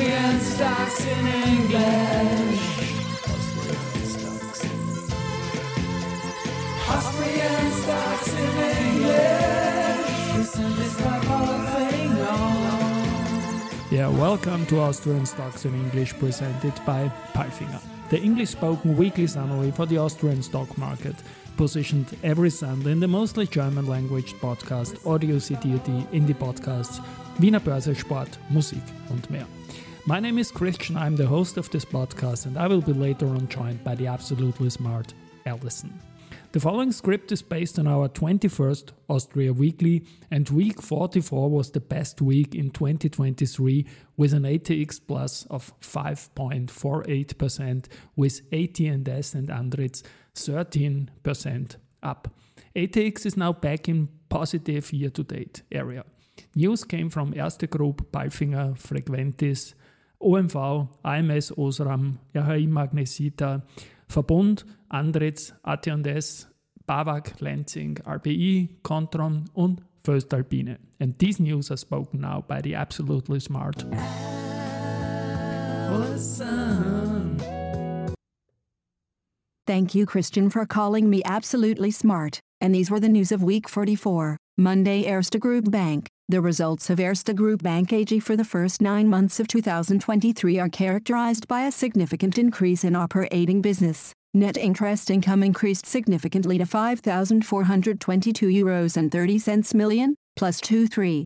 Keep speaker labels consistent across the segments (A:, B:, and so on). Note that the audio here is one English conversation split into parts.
A: Austrian stocks in English. Austrian stocks in English. Presented by Palfinger.
B: Yeah, welcome to Austrian Stocks in English presented by Palfinger, the English spoken weekly summary for the Austrian stock market, positioned every Sunday in the mostly German language podcast Audio CTUT Indie Podcasts, Wiener Börse, Sport, Musik und mehr. My name is Christian, I'm the host of this podcast, and I will be later on joined by the absolutely smart Alison. The following script is based on our 21st Austria Weekly, and week 44 was the best week in 2023 with an ATX plus of 5.48%, with AT&S and Andritz 13% up. ATX is now back in positive year-to-date area. News came from Erste Group, Palfinger, Frequentis, OMV, AMS Osram, RHI Magnesita, Verbund, Andritz, AT&S, BAWAG, Lenzing, RBI, Kontron und Voestalpine. And these news are spoken now by the absolutely smart.
C: Thank you, Christian, for calling me absolutely smart. And these were the news of week 44. Monday, Erste Group Bank. The results of Erste Group Bank AG for the first nine months of 2023 are characterized by a significant increase in operating business. Net interest income increased significantly to 5,422 euros and 30 cents million, plus 237%,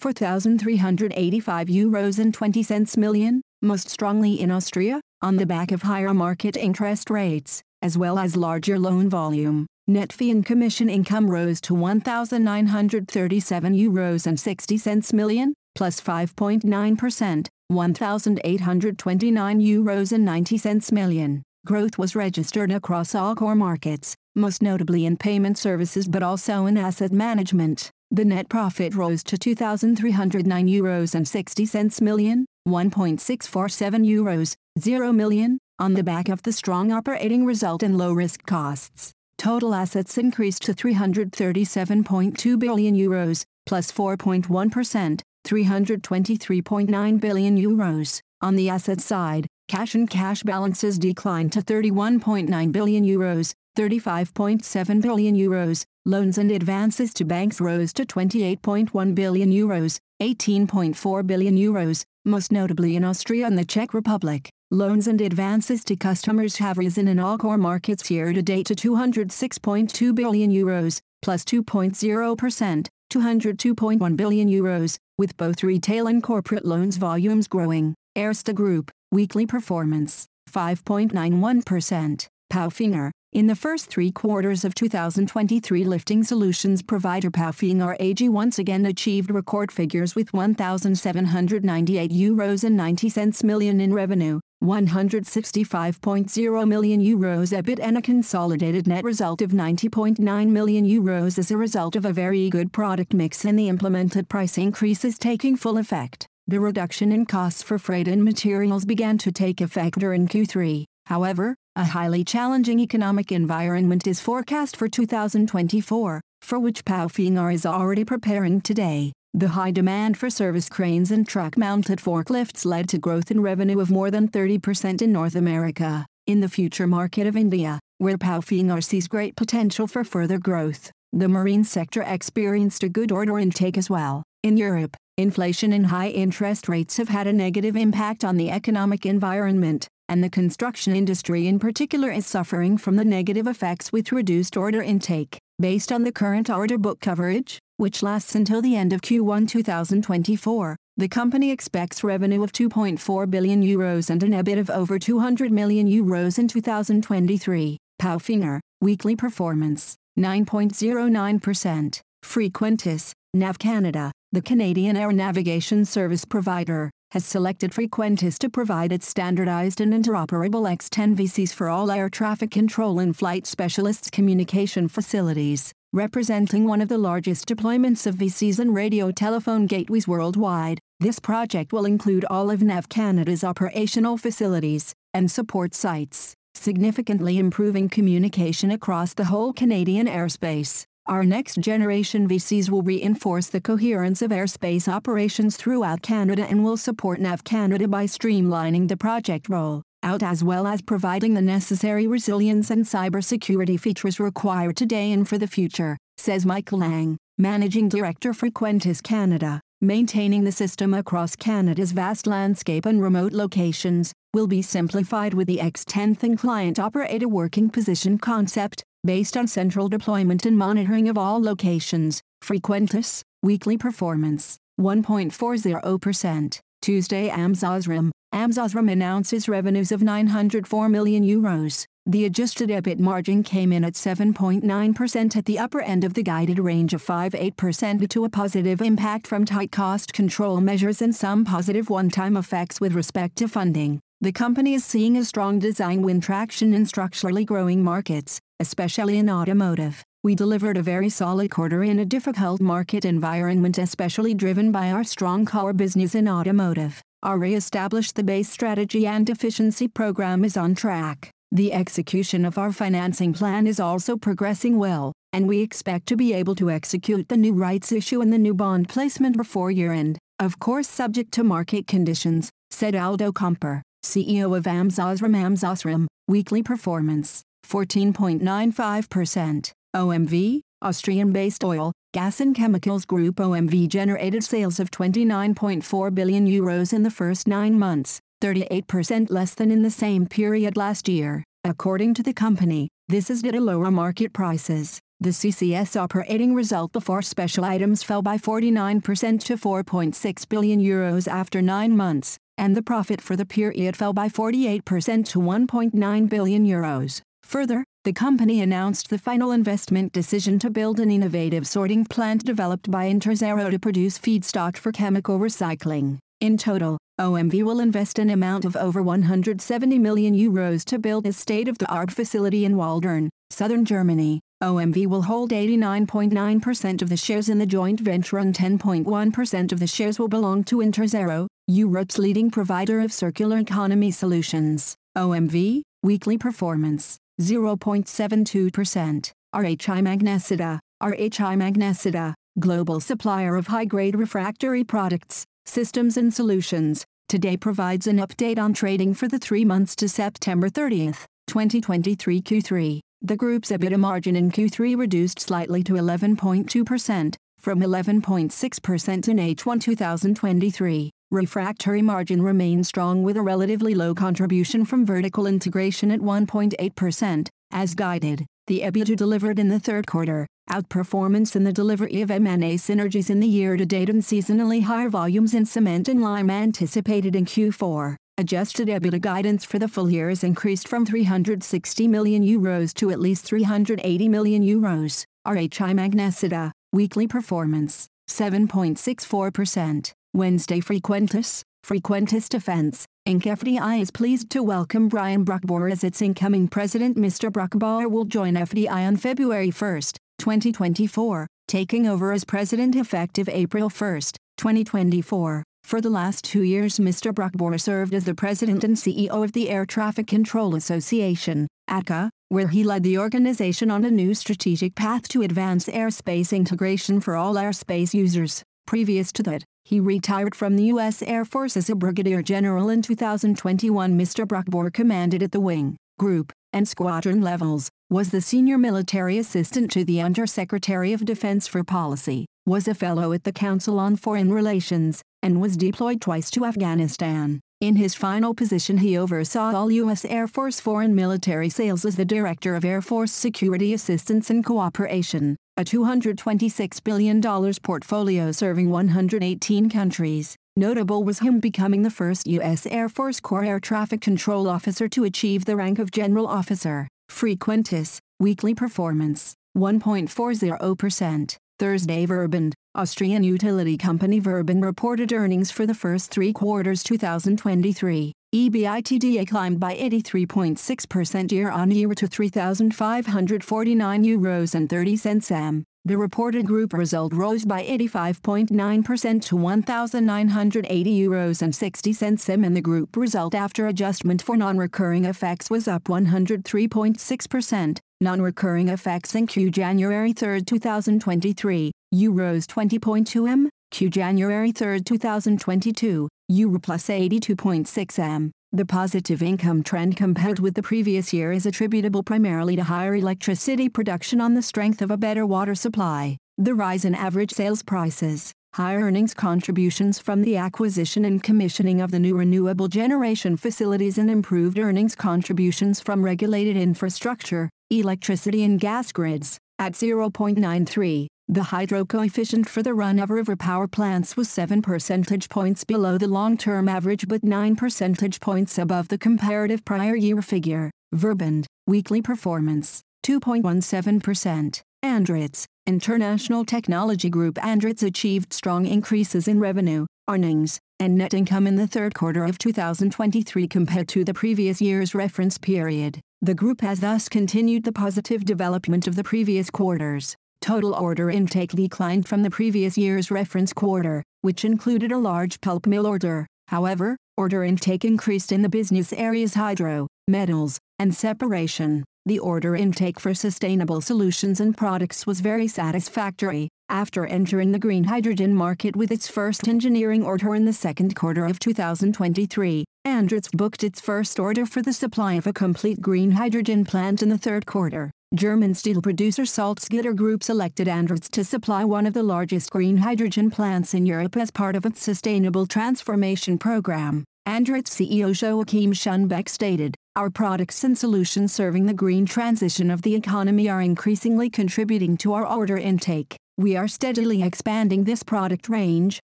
C: 4,385 euros and 20 cents million, most strongly in Austria, on the back of higher market interest rates, as well as larger loan volume. Net fee and commission income rose to 1,937 euros and 60 cents million, plus 5.9%, 1,829 euros and 90 cents million. Growth was registered across all core markets, most notably in payment services but also in asset management. The net profit rose to 2,309 euros and 60 cents million, 1.647 euros, 0 million, on the back of the strong operating result and low risk costs. Total assets increased to 337.2 billion euros, plus 4.1, 323.9 billion euros. On the asset side, cash and cash balances declined to 31.9 billion euros, 35.7 billion euros. Loans and advances to banks rose to 28.1 billion euros, 18.4 billion euros, most notably in Austria and the Czech Republic. Loans and advances to customers have risen in all core markets year to date to 206.2 billion euros, plus 2.0%, 202.1 billion euros, with both retail and corporate loans volumes growing. Erste Group, weekly performance, 5.91%. Palfinger, in the first three quarters of 2023 lifting solutions provider Palfinger AG once again achieved record figures with 1,798 euros and 90 cents million in revenue, 165.0 million euros EBIT and a consolidated net result of 90.9 million euros as a result of a very good product mix and the implemented price increases taking full effect. The reduction in costs for freight and materials began to take effect during Q3. However, a highly challenging economic environment is forecast for 2024, for which Palfinger is already preparing today. The high demand for service cranes and truck-mounted forklifts led to growth in revenue of more than 30% in North America. In the future market of India, where Palfinger sees great potential for further growth, the marine sector experienced a good order intake as well. In Europe, inflation and high interest rates have had a negative impact on the economic environment, and the construction industry in particular is suffering from the negative effects with reduced order intake. Based on the current order book coverage, which lasts until the end of Q1 2024, the company expects revenue of 2.4 billion euros and an EBIT of over 200 million euros in 2023. Palfinger, weekly performance, 9.09%. Frequentis, NAV Canada, the Canadian air navigation service provider, has selected Frequentis to provide its standardized and interoperable X10 VCS for all air traffic control and flight specialists communication facilities, representing one of the largest deployments of VCS and radio telephone gateways worldwide. This project will include all of NAV Canada's operational facilities and support sites, significantly improving communication across the whole Canadian airspace. Our next generation VCS will reinforce the coherence of airspace operations throughout Canada and will support NAV Canada by streamlining the project roll out as well as providing the necessary resilience and cybersecurity features required today and for the future, says Mike Lang, Managing Director for Frequentis Canada. Maintaining the system across Canada's vast landscape and remote locations will be simplified with the X10 and client operator working position concept, based on central deployment and monitoring of all locations. Frequentis, weekly performance, 1.40%. Tuesday. AMS Osram announces revenues of 904 million euros. The adjusted EBIT margin came in at 7.9% at the upper end of the guided range of 5-8% due to a positive impact from tight cost control measures and some positive one-time effects with respect to funding. The company is seeing a strong design win traction in structurally growing markets, especially in automotive. We delivered a very solid quarter in a difficult market environment especially driven by our strong core business in automotive. Our re-established the base strategy and efficiency program is on track. The execution of our financing plan is also progressing well, and we expect to be able to execute the new rights issue and the new bond placement before year-end, of course subject to market conditions, said Aldo Kamper, CEO of AMS Osram weekly performance, 14.95%. OMV, Austrian-based oil, gas and chemicals group OMV generated sales of 29.4 billion euros in the first nine months, 38% less than in the same period last year. According to the company, this is due to lower market prices. The CCS operating result before special items fell by 49% to 4.6 billion euros after nine months, and the profit for the period fell by 48% to 1.9 billion euros. Further, the company announced the final investment decision to build an innovative sorting plant developed by Interzero to produce feedstock for chemical recycling. In total, OMV will invest an amount of over 170 million euros to build a state-of-the-art facility in Walldürn, southern Germany. OMV will hold 89.9% of the shares in the joint venture and 10.1% of the shares will belong to Interzero, Europe's leading provider of circular economy solutions. OMV, weekly performance. 0.72%. RHI Magnesita, RHI Magnesita, global supplier of high-grade refractory products, systems and solutions, today provides an update on trading for the three months to September 30, 2023 Q3. The group's EBITDA margin in Q3 reduced slightly to 11.2%, from 11.6% in H1 2023. Refractory margin remains strong with a relatively low contribution from vertical integration at 1.8%, as guided. The EBITDA delivered in the third quarter, outperformance in the delivery of M&A synergies in the year-to-date and seasonally higher volumes in cement and lime anticipated in Q4. Adjusted EBITDA guidance for the full year is increased from 360 million euros to at least 380 million euros. RHI Magnesita, weekly performance, 7.64%. Wednesday Frequentis, Frequentis Defense, Inc. FDI is pleased to welcome Brian Bruckbauer as its incoming president. Mr. Bruckbauer will join FDI on February 1, 2024, taking over as president effective April 1, 2024. For the last two years Mr. Bruckbauer served as the president and CEO of the Air Traffic Control Association, ATCA, where he led the organization on a new strategic path to advance airspace integration for all airspace users. Previous to that, he retired from the U.S. Air Force as a brigadier general in 2021. Mr. Bruckbauer commanded at the wing, group, and squadron levels, was the senior military assistant to the Undersecretary of Defense for Policy, was a fellow at the Council on Foreign Relations, and was deployed twice to Afghanistan. In his final position he oversaw all U.S. Air Force foreign military sales as the Director of Air Force Security Assistance and Cooperation a $226 billion portfolio serving 118 countries. Notable was him becoming the first U.S. Air Force Corps Air Traffic Control Officer to achieve the rank of General Officer. Frequentis, weekly performance, 1.40%. Thursday Verbund, Austrian utility company Verbund reported earnings for the first three quarters 2023. EBITDA climbed by 83.6% year-on-year to 3,549 euros and 30 cents. M. The reported group result rose by 85.9% to 1,980 euros and 60 cents. M and the group result after adjustment for non-recurring effects was up 103.6%, Non-recurring effects in Q January 3, 2023, Euros 20.2 m, Q January 3, 2022, Euro plus 82.6 m. The positive income trend compared with the previous year is attributable primarily to higher electricity production on the strength of a better water supply, the rise in average sales prices, higher earnings contributions from the acquisition and commissioning of the new renewable generation facilities and improved earnings contributions from regulated infrastructure, electricity and gas grids, at 0.93. The hydro coefficient for the run-of-river power plants was 7 percentage points below the long-term average but 9 percentage points above the comparative prior year figure. Verbund, weekly performance, 2.17%. Andritz, International Technology Group Andritz achieved strong increases in revenue, earnings, and net income in the third quarter of 2023 compared to the previous year's reference period. The group has thus continued the positive development of the previous quarters. Total order intake declined from the previous year's reference quarter, which included a large pulp mill order. However, order intake increased in the business areas hydro, metals, and separation. The order intake for sustainable solutions and products was very satisfactory. After entering the green hydrogen market with its first engineering order in the second quarter of 2023, Andritz booked its first order for the supply of a complete green hydrogen plant in the third quarter. German steel producer Salzgitter Group selected Andritz to supply one of the largest green hydrogen plants in Europe as part of its sustainable transformation program. Andritz CEO Joachim Schönbeck stated, Our products and solutions serving the green transition of the economy are increasingly contributing to our order intake. We are steadily expanding this product range,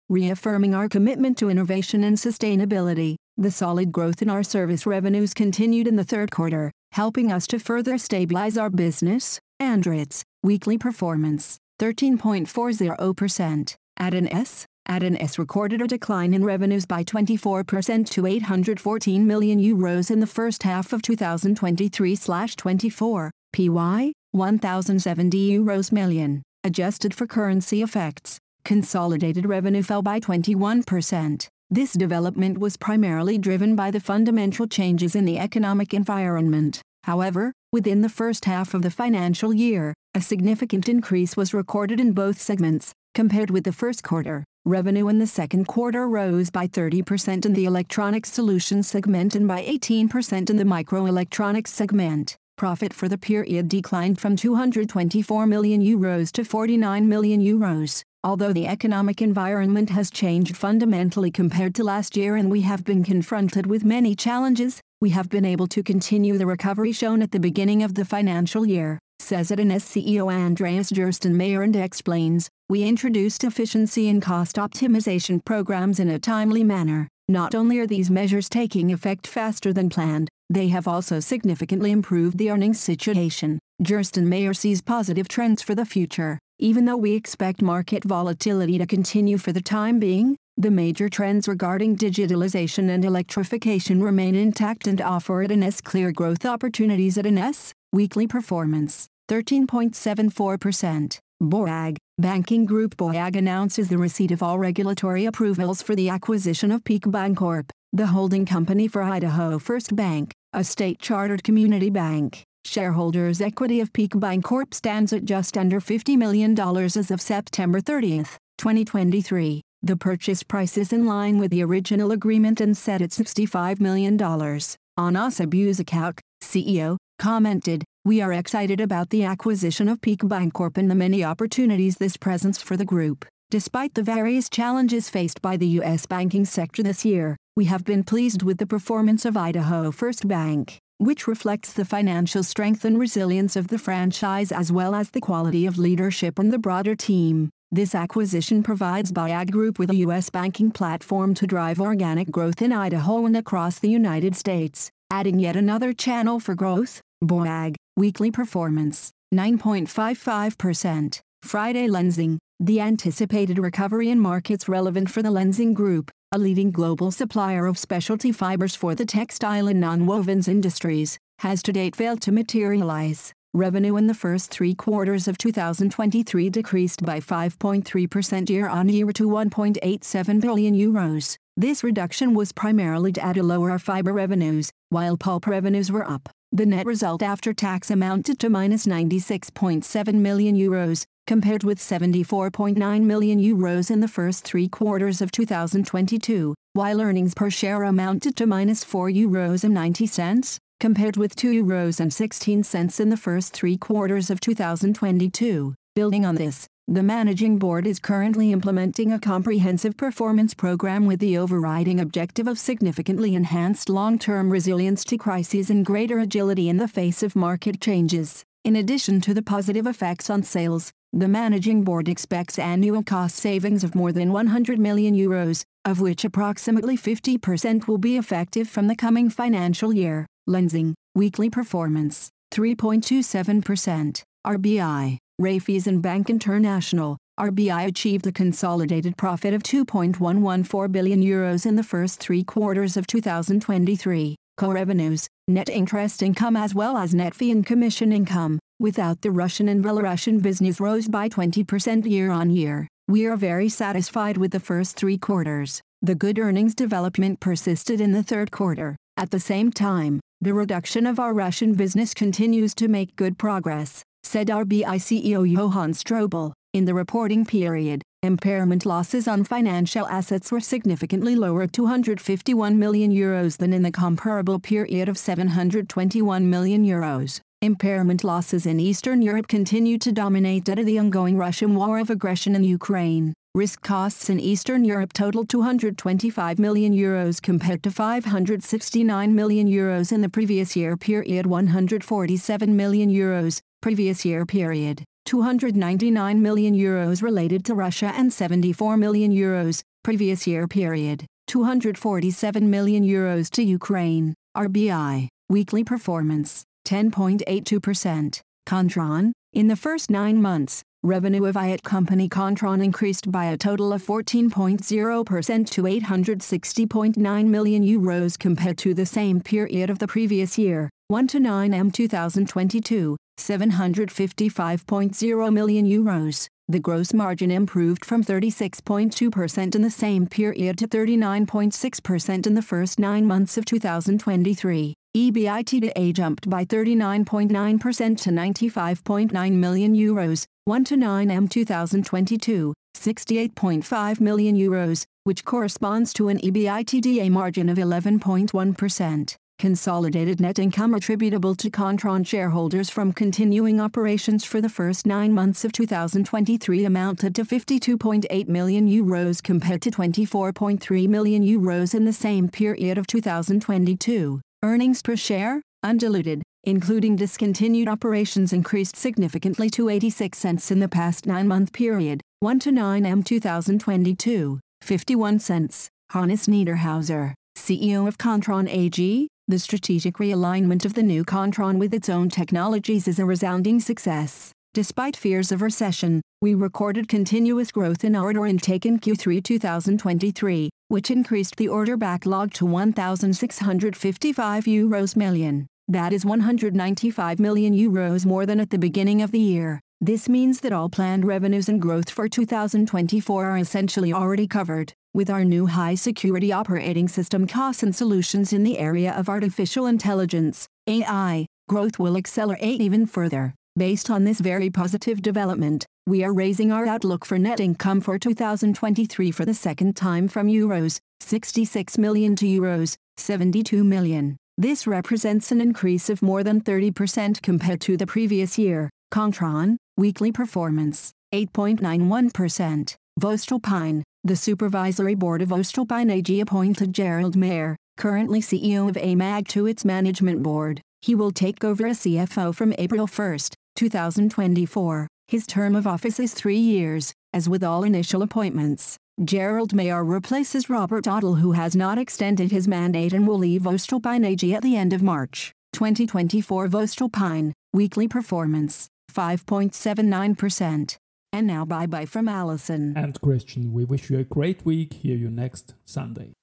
C: reaffirming our commitment to innovation and sustainability. The solid growth in our service revenues continued in the third quarter, helping us to further stabilize our business. Andritz, weekly performance, 13.40%. AT&S, at an S recorded a decline in revenues by 24% to 814 million euros in the first half of 2023/24, PY 1070 euros million, adjusted for currency effects. Consolidated revenue fell by 21%. This development was primarily driven by the fundamental changes in the economic environment. However, within the first half of the financial year, a significant increase was recorded in both segments. Compared with the first quarter, revenue in the second quarter rose by 30% in the Electronics Solutions segment and by 18% in the Microelectronics segment. Profit for the period declined from 224 million euros to 49 million euros. Although the economic environment has changed fundamentally compared to last year and we have been confronted with many challenges, we have been able to continue the recovery shown at the beginning of the financial year, says AT&S CEO Andreas Gerstenmayer and explains, we introduced efficiency and cost optimization programs in a timely manner. Not only are these measures taking effect faster than planned, they have also significantly improved the earnings situation. Gerstenmayer sees positive trends for the future. Even though we expect market volatility to continue for the time being, the major trends regarding digitalization and electrification remain intact and offer AT&S clear growth opportunities. AT&S, weekly performance, 13.74%. BAWAG, Banking Group BAWAG announces the receipt of all regulatory approvals for the acquisition of Peak Bancorp, the holding company for Idaho First Bank, a state-chartered community bank. Shareholders' equity of Peak Bancorp stands at just under $50 million as of September 30, 2023. The purchase price is in line with the original agreement and set at $65 million. Anas Abuzaakouk, CEO, commented, We are excited about the acquisition of Peak Bancorp and the many opportunities this presents for the group. Despite the various challenges faced by the U.S. banking sector this year, we have been pleased with the performance of Idaho First Bank which reflects the financial strength and resilience of the franchise as well as the quality of leadership and the broader team. This acquisition provides BAWAG Group with a U.S. banking platform to drive organic growth in Idaho and across the United States, adding yet another channel for growth. BAWAG, weekly performance, 9.55%. Friday Lenzing, the anticipated recovery in markets relevant for the Lenzing Group, a leading global supplier of specialty fibers for the textile and nonwovens industries, has to date failed to materialize. Revenue in the first three quarters of 2023 decreased by 5.3% year-on-year to 1.87 billion euros. This reduction was primarily due to lower fiber revenues, while pulp revenues were up. The net result after tax amounted to minus 96.7 million euros, compared with 74.9 million euros in the first three quarters of 2022, while earnings per share amounted to minus 4 euros and 90 cents, compared with 2 euros and 16 cents in the first three quarters of 2022. Building on this, the Managing Board is currently implementing a comprehensive performance program with the overriding objective of significantly enhanced long-term resilience to crises and greater agility in the face of market changes. In addition to the positive effects on sales, the Managing Board expects annual cost savings of more than 100 million euros, of which approximately 50% will be effective from the coming financial year. Lenzing, weekly performance, 3.27%. RBI, Raiffeisen and Bank International, RBI achieved a consolidated profit of 2.114 billion euros in the first three quarters of 2023. Core revenues, net interest income as well as net fee and commission income, without the Russian and Belarusian business rose by 20% year on year. We are very satisfied with the first three quarters. The good earnings development persisted in the third quarter. At the same time, the reduction of our Russian business continues to make good progress said RBI CEO Johann Strobl. In the reporting period, impairment losses on financial assets were significantly lower at 251 million euros than in the comparable period of 721 million euros. Impairment losses in Eastern Europe continue to dominate due to the ongoing Russian war of aggression in Ukraine. Risk costs in Eastern Europe totaled 225 million euros compared to 569 million euros in the previous year period 147 million euros, previous year period, 299 million euros related to Russia and 74 million euros, previous year period, 247 million euros to Ukraine, RBI, weekly performance, 10.82%. Kontron, in the first nine months, revenue of IoT company Kontron increased by a total of 14.0% to 860.9 million euros compared to the same period of the previous year, 1 to 9 M 2022, 755.0 million euros. The gross margin improved from 36.2% in the same period to 39.6% in the first nine months of 2023. EBITDA jumped by 39.9% to 95.9 million euros, 1 to 9 M 2022, 68.5 million euros, which corresponds to an EBITDA margin of 11.1%. Consolidated net income attributable to Kontron shareholders from continuing operations for the first nine months of 2023 amounted to 52.8 million euros compared to 24.3 million euros in the same period of 2022. Earnings per share, undiluted, including discontinued operations increased significantly to 86 cents in the past nine-month period, 1 to 9 M 2022, 51 cents. Hannes Niederhauser, CEO of Kontron AG, the strategic realignment of the new Kontron with its own technologies is a resounding success. Despite fears of recession, we recorded continuous growth in order intake in Q3 2023, which increased the order backlog to 1,655 euros million. That is 195 million euros more than at the beginning of the year. This means that all planned revenues and growth for 2024 are essentially already covered. With our new high-security operating system costs and solutions in the area of artificial intelligence, AI, growth will accelerate even further. Based on this very positive development, we are raising our outlook for net income for 2023 for the second time from euros 66 million to euros 72 million. This represents an increase of more than 30% compared to the previous year. Kontron, weekly performance, 8.91%. Voestalpine, the Supervisory Board of Voestalpine AG appointed Gerald Mayer, currently CEO of AMAG to its management board. He will take over as CFO from April 1, 2024. His term of office is three years, as with all initial appointments. Gerald Mayer replaces Robert Ottel who has not extended his mandate and will leave Voestalpine AG at the end of March. 2024 Voestalpine, weekly performance, 5.79%. And now bye bye from Alison.
B: And Christian, we wish you a great week. Hear you next Sunday.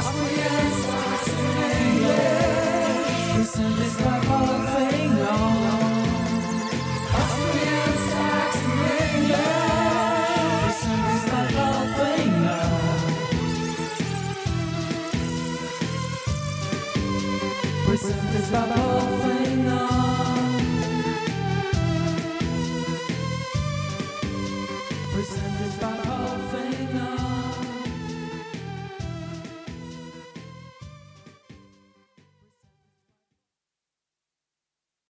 A: Austrian stocks